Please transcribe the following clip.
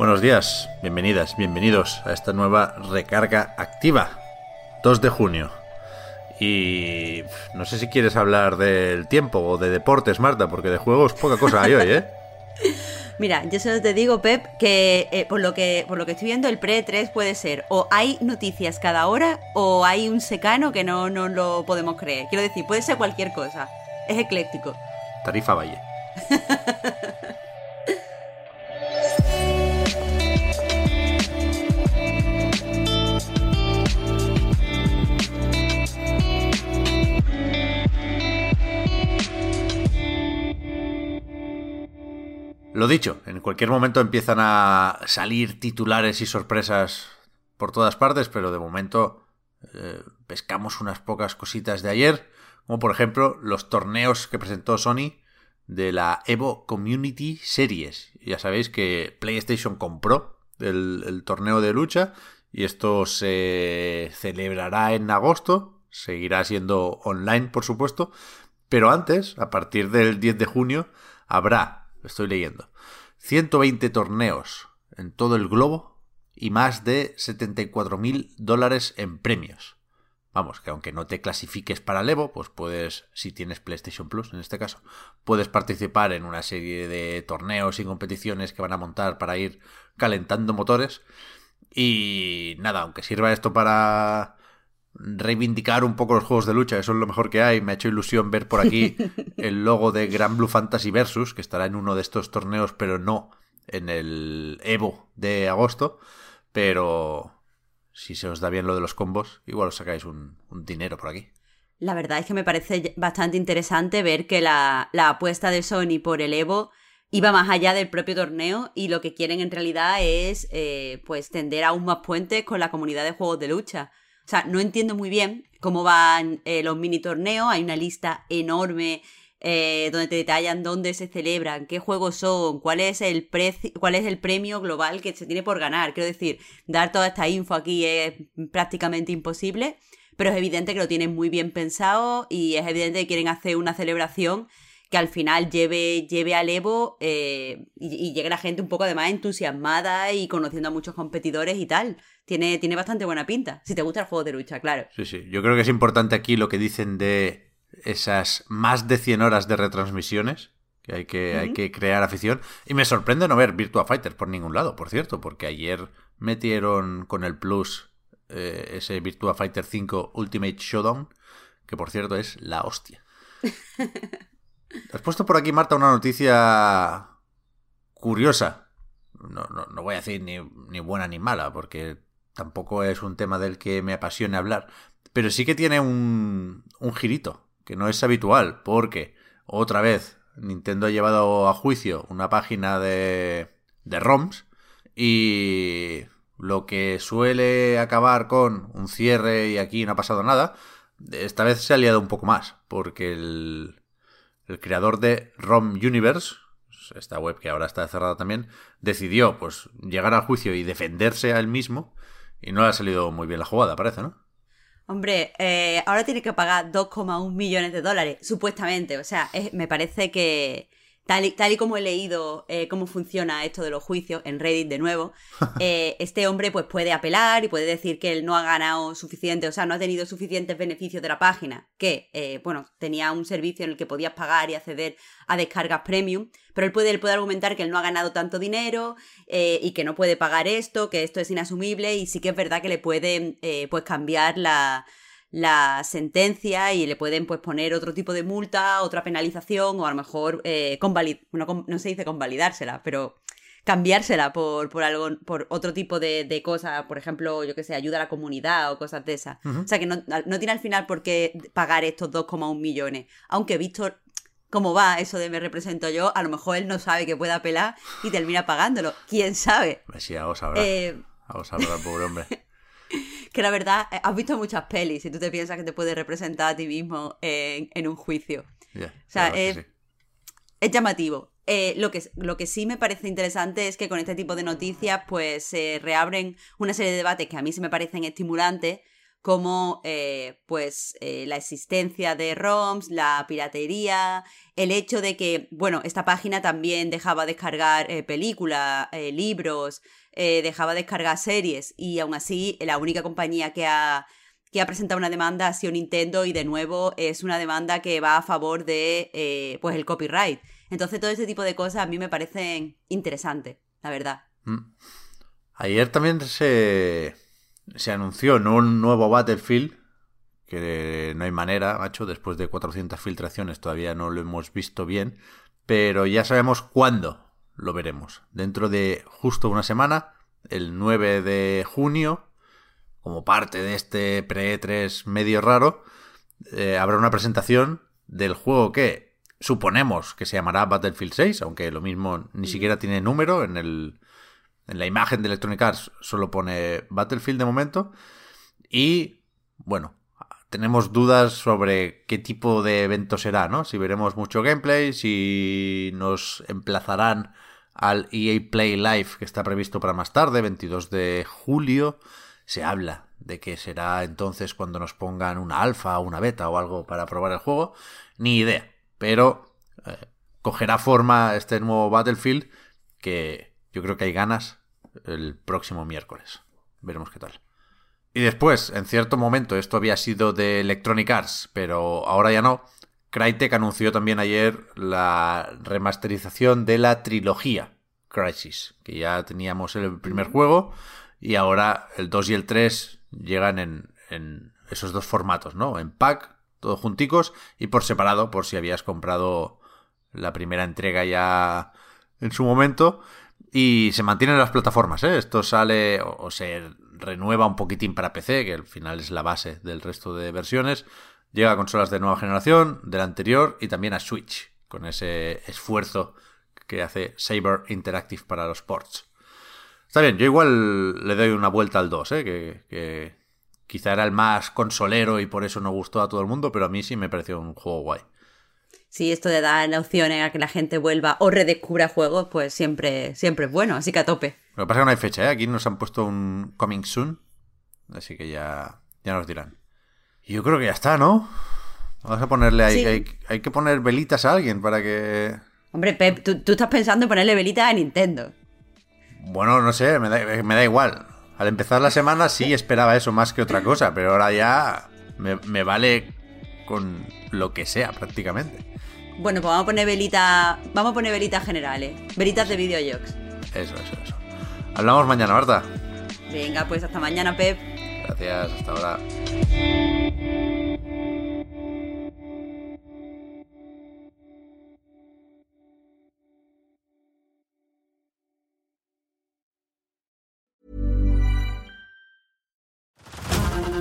Buenos días, bienvenidas, bienvenidos a esta nueva recarga activa. 2 de junio. Y no sé si quieres hablar del tiempo o de deportes, Marta, porque de juegos poca cosa hay hoy, ¿eh? Mira, yo solo te digo, Pep, que eh, por lo que por lo que estoy viendo, el pre-3 puede ser o hay noticias cada hora o hay un secano que no, no lo podemos creer. Quiero decir, puede ser cualquier cosa. Es ecléctico. Tarifa Valle. Lo dicho, en cualquier momento empiezan a salir titulares y sorpresas por todas partes, pero de momento eh, pescamos unas pocas cositas de ayer, como por ejemplo los torneos que presentó Sony de la Evo Community Series. Ya sabéis que PlayStation compró el, el torneo de lucha y esto se celebrará en agosto, seguirá siendo online por supuesto, pero antes, a partir del 10 de junio, habrá estoy leyendo. 120 torneos en todo el globo y más de 74.000 dólares en premios. Vamos, que aunque no te clasifiques para el Evo, pues puedes, si tienes PlayStation Plus en este caso, puedes participar en una serie de torneos y competiciones que van a montar para ir calentando motores. Y nada, aunque sirva esto para reivindicar un poco los juegos de lucha, eso es lo mejor que hay. Me ha hecho ilusión ver por aquí el logo de Grand Blue Fantasy Versus, que estará en uno de estos torneos, pero no en el Evo de agosto. Pero si se os da bien lo de los combos, igual os sacáis un, dinero por aquí. La verdad es que me parece bastante interesante ver que la, apuesta de Sony por el Evo iba más allá del propio torneo y lo que quieren en realidad es eh, pues tender aún más puentes con la comunidad de juegos de lucha. O sea, no entiendo muy bien cómo van eh, los mini torneos. Hay una lista enorme eh, donde te detallan dónde se celebran, qué juegos son, cuál es el cuál es el premio global que se tiene por ganar. Quiero decir, dar toda esta info aquí es prácticamente imposible, pero es evidente que lo tienen muy bien pensado y es evidente que quieren hacer una celebración que al final lleve, lleve al Evo eh, y, llegue la gente un poco además entusiasmada y conociendo a muchos competidores y tal. Tiene, tiene bastante buena pinta, si te gusta el juego de lucha, claro. Sí, sí, yo creo que es importante aquí lo que dicen de esas más de 100 horas de retransmisiones, que hay que, hay que crear afición. Y me sorprende no ver Virtua Fighter por ningún lado, por cierto, porque ayer metieron con el Plus eh, ese Virtua Fighter 5 Ultimate Showdown, que por cierto es la hostia. Has puesto por aquí, Marta, una noticia curiosa. No, no, voy a decir ni, ni, buena ni mala, porque tampoco es un tema del que me apasione hablar. Pero sí que tiene un, un girito, que no es habitual, porque otra vez Nintendo ha llevado a juicio una página de, de ROMs y lo que suele acabar con un cierre y aquí no ha pasado nada, esta vez se ha liado un poco más, porque el, el creador de ROM Universe, esta web que ahora está cerrada también, decidió pues llegar al juicio y defenderse a él mismo y no le ha salido muy bien la jugada, parece, ¿no? Hombre, eh, ahora tiene que pagar 2,1 millones de dólares, supuestamente. O sea, me parece que, Tal y, como he leído eh, cómo funciona esto de los juicios en Reddit de nuevo, eh, este hombre pues puede apelar y puede decir que él no ha ganado suficiente, o sea, no ha tenido suficientes beneficios de la página, que, eh, bueno, tenía un servicio en el que podías pagar y acceder a descargas premium, pero él puede, él puede argumentar que él no ha ganado tanto dinero y que no puede pagar esto, que esto es inasumible y sí que es verdad que le pueden pues cambiar la, la sentencia y le pueden pues poner otro tipo de multa, otra penalización o a lo mejor eh, no, no, se dice convalidársela, pero cambiársela por, por algo, por otro tipo de, de cosas, por ejemplo, yo que sé, ayuda a la comunidad o cosas de esas. O sea que no, no, tiene al final por qué pagar estos 2,1 millones. Aunque visto cómo va eso de me represento yo, a lo mejor él no sabe que pueda apelar y termina pagándolo. ¿Quién sabe? Sí, algo sabrá. Eh... Algo sabrá el pobre hombre. que la verdad, eh, has visto muchas pelis y tú te piensas que te puedes representar a ti mismo en, un juicio. o sea, es, llamativo. Eh, lo, que, lo que sí me parece interesante es que con este tipo de noticias pues se reabren una serie de debates que a mí sí me parecen estimulantes como eh, pues eh, la existencia de ROMs, la piratería, el hecho de que, bueno, esta página también dejaba descargar eh, películas, libros, dejaba descargar series y aún así la única compañía que ha, que ha presentado una demanda ha sido Nintendo y de nuevo es una demanda que va a favor de pues el copyright. Entonces todo ese tipo de cosas a mí me parecen interesantes, la verdad. Mm. Ayer también se se anunció no un nuevo Battlefield, que no hay manera, macho, después de 400 filtraciones todavía no lo hemos visto bien, pero ya sabemos cuándo lo veremos. Dentro de justo una semana, el 9 de junio, como parte de este pre-3 medio raro, eh, habrá una presentación del juego que suponemos que se llamará Battlefield 6, aunque lo mismo ni siquiera tiene número en el, en la imagen de Electronic Arts solo pone Battlefield de momento. Y bueno, tenemos dudas sobre qué tipo de evento será, ¿no? Si veremos mucho gameplay, si nos emplazarán al EA Play Live que está previsto para más tarde, 22 de julio. Se habla de que será entonces cuando nos pongan una alfa o una beta o algo para probar el juego. Ni idea. Pero eh, cogerá forma este nuevo Battlefield que yo creo que hay ganas el próximo miércoles. Veremos qué tal. Y después, en cierto momento, esto había sido de Electronic Arts, pero ahora ya no. Crytek anunció también ayer la remasterización de la trilogía Crisis, que ya teníamos el primer juego y ahora el 2 y el 3 llegan en, en esos dos formatos, ¿no? En pack, todos junticos y por separado, por si habías comprado la primera entrega ya en su momento. Y se mantienen las plataformas, ¿eh? Esto sale o, se renueva un poquitín para PC, que al final es la base del resto de versiones. Llega a consolas de nueva generación, de la anterior y también a Switch, con ese esfuerzo que hace Saber Interactive para los ports. Está bien, yo igual le doy una vuelta al 2, ¿eh? que, que quizá era el más consolero y por eso no gustó a todo el mundo, pero a mí sí me pareció un juego guay si esto de dar opciones a que la gente vuelva o redescubra juegos, pues siempre, siempre es bueno, así que a tope. Lo que pasa es que no hay fecha, ¿eh? Aquí nos han puesto un coming soon, así que ya, ya nos dirán. Y yo creo que ya está, ¿no? Vamos a ponerle ahí, hay, que poner velitas a alguien para que... Hombre, Pep, tú, estás pensando en ponerle velitas a Nintendo. Bueno, no sé, me da, me da igual. Al empezar la semana sí esperaba eso más que otra cosa, pero ahora ya me, me vale con lo que sea prácticamente. Bueno, pues vamos a poner velitas. Vamos a poner velitas generales. Velitas de videojuegos. Eso, eso, eso. Hablamos mañana, Marta. Venga, pues hasta mañana, Pep. Gracias, hasta ahora.